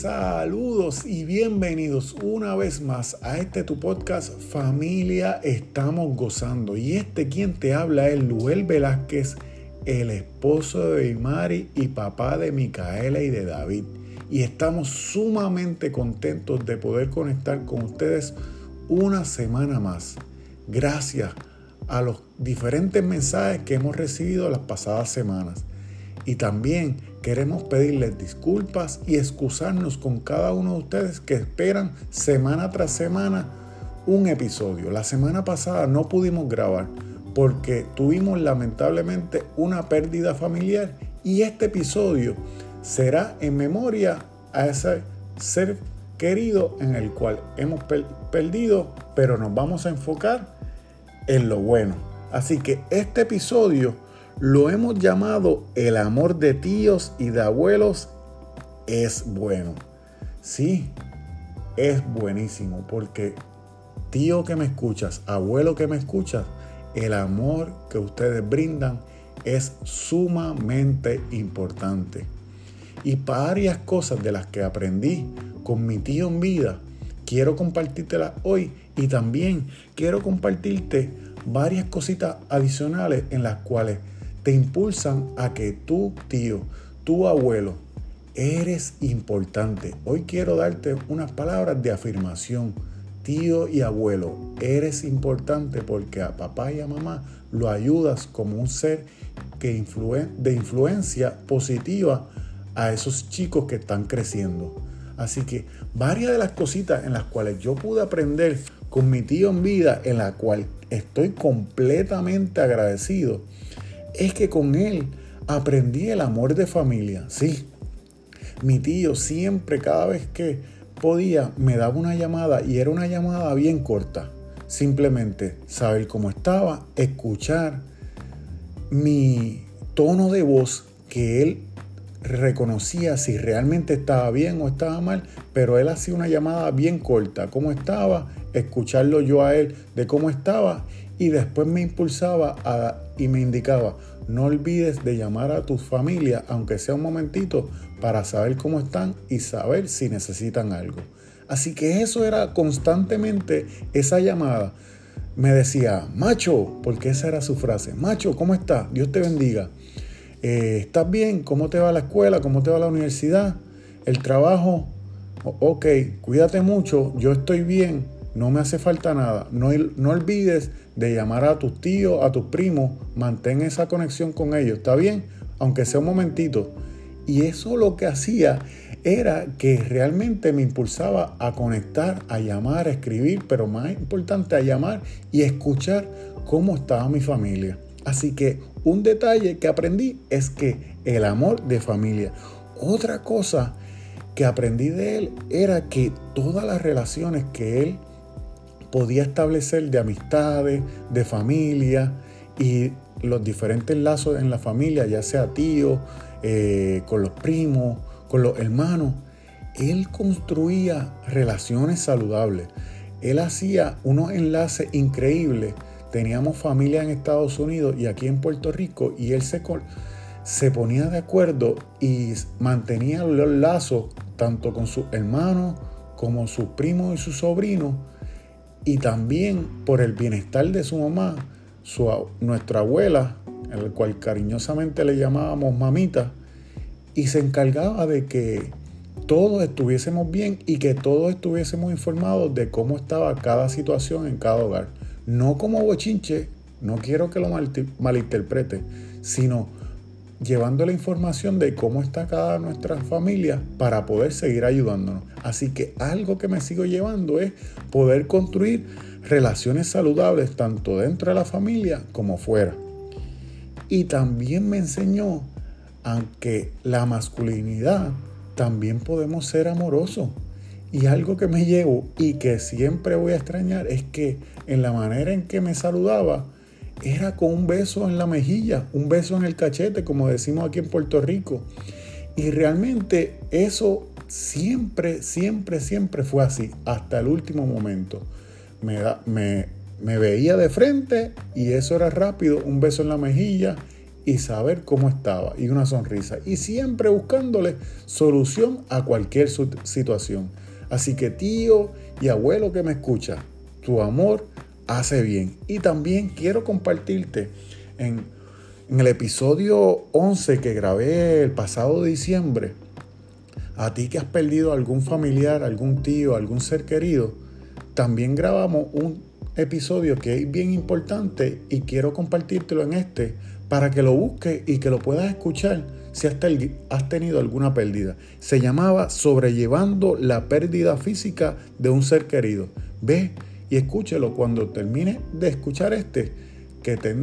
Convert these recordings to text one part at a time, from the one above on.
Saludos y bienvenidos una vez más a este tu podcast Familia Estamos Gozando. Y este quien te habla es Luel Velázquez, el esposo de Imari y papá de Micaela y de David. Y estamos sumamente contentos de poder conectar con ustedes una semana más. Gracias a los diferentes mensajes que hemos recibido las pasadas semanas. Y también queremos pedirles disculpas y excusarnos con cada uno de ustedes que esperan semana tras semana un episodio. La semana pasada no pudimos grabar porque tuvimos lamentablemente una pérdida familiar y este episodio será en memoria a ese ser querido en el cual hemos perdido, pero nos vamos a enfocar en lo bueno. Así que este episodio lo hemos llamado el amor de tíos y de abuelos es bueno. Sí, es buenísimo porque tío que me escuchas, abuelo que me escuchas, el amor que ustedes brindan es sumamente importante. Y varias cosas de las que aprendí con mi tío en vida, quiero compartírtelas hoy y también quiero compartirte varias cositas adicionales en las cuales te impulsan a que tu tío, tu abuelo, eres importante. Hoy quiero darte unas palabras de afirmación. Tío y abuelo, eres importante porque a papá y a mamá lo ayudas como un ser que de influencia positiva a esos chicos que están creciendo. Así que varias de las cositas en las cuales yo pude aprender con mi tío en vida, en la cual estoy completamente agradecido, es que con él aprendí el amor de familia. Sí, mi tío siempre, cada vez que podía, me daba una llamada y era una llamada bien corta. Simplemente saber cómo estaba, escuchar mi tono de voz que él reconocía si realmente estaba bien o estaba mal, pero él hacía una llamada bien corta, cómo estaba, escucharlo yo a él de cómo estaba y después me impulsaba y me indicaba, no olvides de llamar a tu familia, aunque sea un momentito, para saber cómo están y saber si necesitan algo. Así que eso era constantemente esa llamada. Me decía, macho, porque esa era su frase, macho, ¿cómo estás? Dios te bendiga. Eh, ¿Estás bien? ¿Cómo te va la escuela? ¿Cómo te va la universidad? ¿El trabajo? Ok, cuídate mucho, yo estoy bien no me hace falta nada. No, no olvides de llamar a tus tíos, a tus primos, mantén esa conexión con ellos, ¿está bien? Aunque sea un momentito. Y eso lo que hacía era que realmente me impulsaba a conectar, a llamar, a escribir, pero más importante a llamar y escuchar cómo estaba mi familia. Así que un detalle que aprendí es que el amor de familia. Otra cosa que aprendí de él era que todas las relaciones que él podía establecer de amistades, de familia y los diferentes lazos en la familia, ya sea tío, eh, con los primos, con los hermanos. Él construía relaciones saludables. Él hacía unos enlaces increíbles. Teníamos familia en Estados Unidos y aquí en Puerto Rico y él se, se ponía de acuerdo y mantenía los lazos tanto con sus hermanos como sus primos y sus sobrinos y también por el bienestar de su mamá, nuestra abuela, el cual cariñosamente le llamábamos mamita, y se encargaba de que todos estuviésemos bien y que todos estuviésemos informados de cómo estaba cada situación en cada hogar. No como bochinche, no quiero que lo malinterprete, sino llevando la información de cómo está cada nuestra familia para poder seguir ayudándonos. Así que algo que me sigo llevando es poder construir relaciones saludables tanto dentro de la familia como fuera. Y también me enseñó aunque la masculinidad también podemos ser amorosos. Y algo que me llevo y que siempre voy a extrañar es que en la manera en que me saludaba, era con un beso en la mejilla, un beso en el cachete, como decimos aquí en Puerto Rico. Y realmente eso siempre, siempre, siempre fue así, hasta el último momento. Me, me, me veía de frente y eso era rápido, un beso en la mejilla y saber cómo estaba y una sonrisa y siempre buscándole solución a cualquier situación. Así que tío y abuelo que me escucha, tu amor hace bien. Y también quiero compartirte en, el episodio 11 que grabé el pasado diciembre, a ti que has perdido algún familiar, algún tío, algún ser querido, también grabamos un episodio que es bien importante y quiero compartírtelo en este para que lo busques y que lo puedas escuchar si hasta has tenido alguna pérdida. Se llamaba Sobrellevando la pérdida física de un ser querido. Ve y escúchelo cuando termine de escuchar este, que te,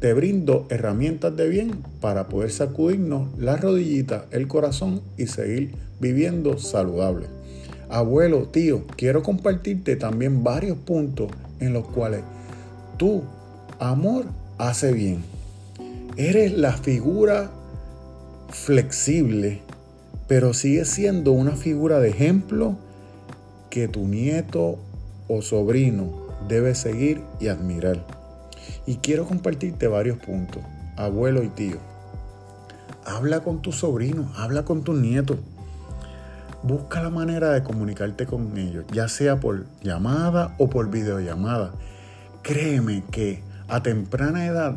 te brindo herramientas de bien para poder sacudirnos la rodillita, el corazón y seguir viviendo saludable. Abuelo, tío, quiero compartirte también varios puntos en los cuales tu amor hace bien. Eres la figura flexible, pero sigue siendo una figura de ejemplo que tu nieto o sobrino debe seguir y admirar. Y quiero compartirte varios puntos, abuelo y tío. Habla con tu sobrino, habla con tu nieto. Busca la manera de comunicarte con ellos, ya sea por llamada o por videollamada. Créeme que a temprana edad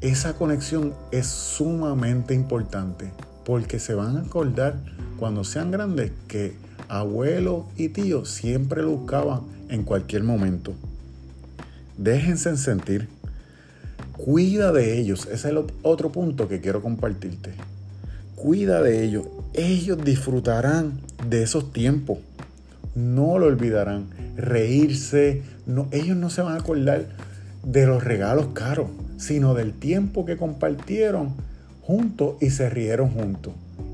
esa conexión es sumamente importante porque se van a acordar cuando sean grandes que abuelo y tío siempre lo buscaban en cualquier momento. Déjense sentir. Cuida de ellos. Ese es el otro punto que quiero compartirte. Cuida de ellos. Ellos disfrutarán de esos tiempos. No lo olvidarán. Reírse. No, ellos no se van a acordar de los regalos caros, sino del tiempo que compartieron juntos y se rieron juntos.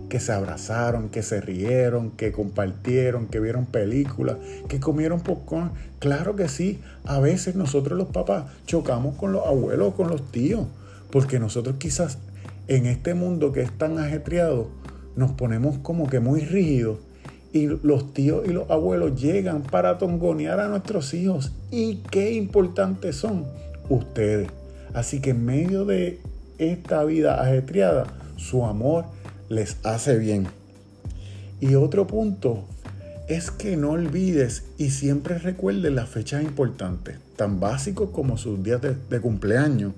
Que se abrazaron, que se rieron, que compartieron, que vieron películas, que comieron popcorn. Claro que sí, a veces nosotros los papás chocamos con los abuelos con los tíos, porque nosotros quizás en este mundo que es tan ajetreado nos ponemos como que muy rígidos y los tíos y los abuelos llegan para tongonear a nuestros hijos. Y qué importantes son ustedes. Así que en medio de esta vida ajetreada, su amor les hace bien. Y otro punto es que no olvides y siempre recuerdes las fechas importantes, tan básicos como sus días de, de cumpleaños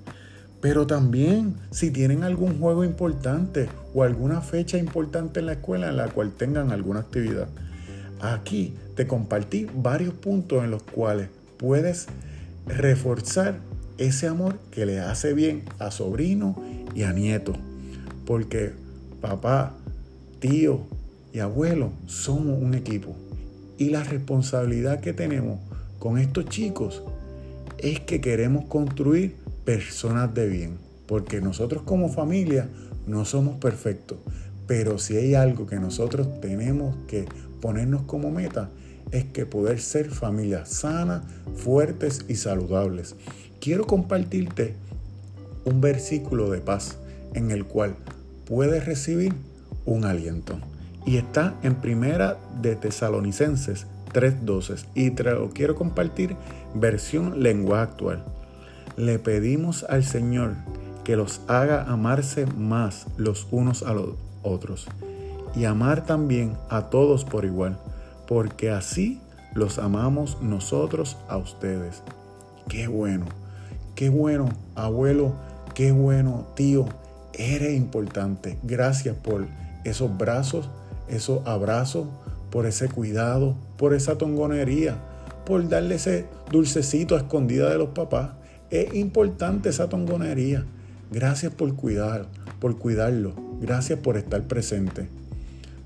pero también si tienen algún juego importante o alguna fecha importante en la escuela en la cual tengan alguna actividad. Aquí te compartí varios puntos en los cuales puedes reforzar ese amor que le hace bien a sobrino y a nieto. Porque papá, tío y abuelo somos un equipo. Y la responsabilidad que tenemos con estos chicos es que queremos construir personas de bien, porque nosotros como familia no somos perfectos, pero si hay algo que nosotros tenemos que ponernos como meta, es que poder ser familias sanas, fuertes y saludables. Quiero compartirte un versículo de paz en el cual puedes recibir un aliento. Y está en primera de Tesalonicenses 3.12 y te lo quiero compartir versión lengua actual le pedimos al Señor que los haga amarse más los unos a los otros y amar también a todos por igual, porque así los amamos nosotros a ustedes. Qué bueno, qué bueno, abuelo, qué bueno, tío, eres importante. Gracias por esos brazos, esos abrazos, por ese cuidado, por esa tongonería, por darle ese dulcecito a escondida de los papás. Es importante esa tongonería. Gracias por cuidar, por cuidarlo. Gracias por estar presente.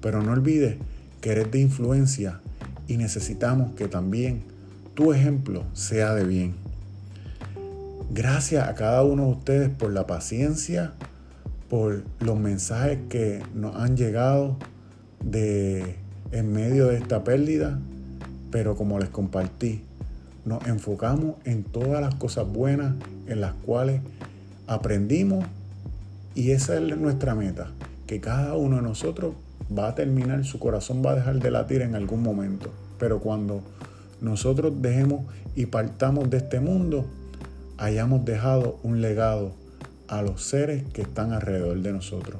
Pero no olvides que eres de influencia y necesitamos que también tu ejemplo sea de bien. Gracias a cada uno de ustedes por la paciencia, por los mensajes que nos han llegado de en medio de esta pérdida, pero como les compartí, nos enfocamos en todas las cosas buenas en las cuales aprendimos y esa es nuestra meta, que cada uno de nosotros va a terminar, su corazón va a dejar de latir en algún momento, pero cuando nosotros dejemos y partamos de este mundo, hayamos dejado un legado a los seres que están alrededor de nosotros.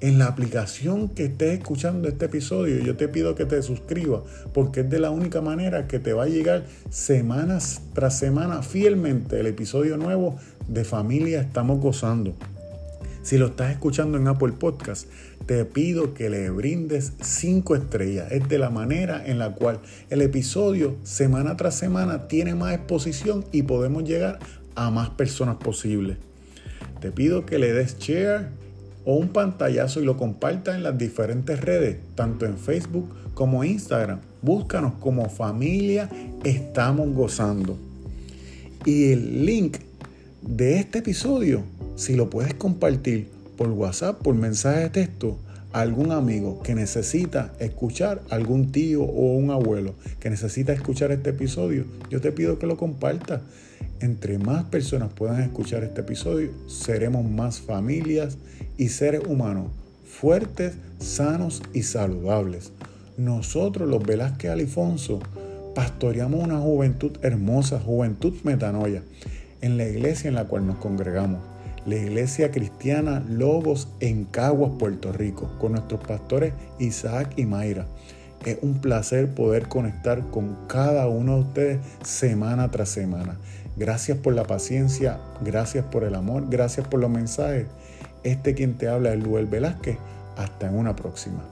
En la aplicación que estés escuchando este episodio, yo te pido que te suscribas porque es de la única manera que te va a llegar semanas tras semana fielmente el episodio nuevo de Familia Estamos Gozando. Si lo estás escuchando en Apple Podcast, te pido que le brindes cinco estrellas. Es de la manera en la cual el episodio semana tras semana tiene más exposición y podemos llegar a más personas posibles. Te pido que le des share o un pantallazo y lo compartas en las diferentes redes, tanto en Facebook como Instagram. Búscanos como familia Estamos Gozando. Y el link de este episodio si lo puedes compartir por WhatsApp, por mensaje de texto, a algún amigo que necesita escuchar, algún tío o un abuelo que necesita escuchar este episodio, yo te pido que lo compartas. Entre más personas puedan escuchar este episodio, seremos más familias y seres humanos fuertes, sanos y saludables. Nosotros, los Velázquez Alifonso, pastoreamos una juventud hermosa, juventud metanoia, en la iglesia en la cual nos congregamos la Iglesia Cristiana Logos en Caguas, Puerto Rico, con nuestros pastores Isaac y Mayra. Es un placer poder conectar con cada uno de ustedes semana tras semana. Gracias por la paciencia, gracias por el amor, gracias por los mensajes. Este quien te habla es Luel Velázquez. Hasta en una próxima.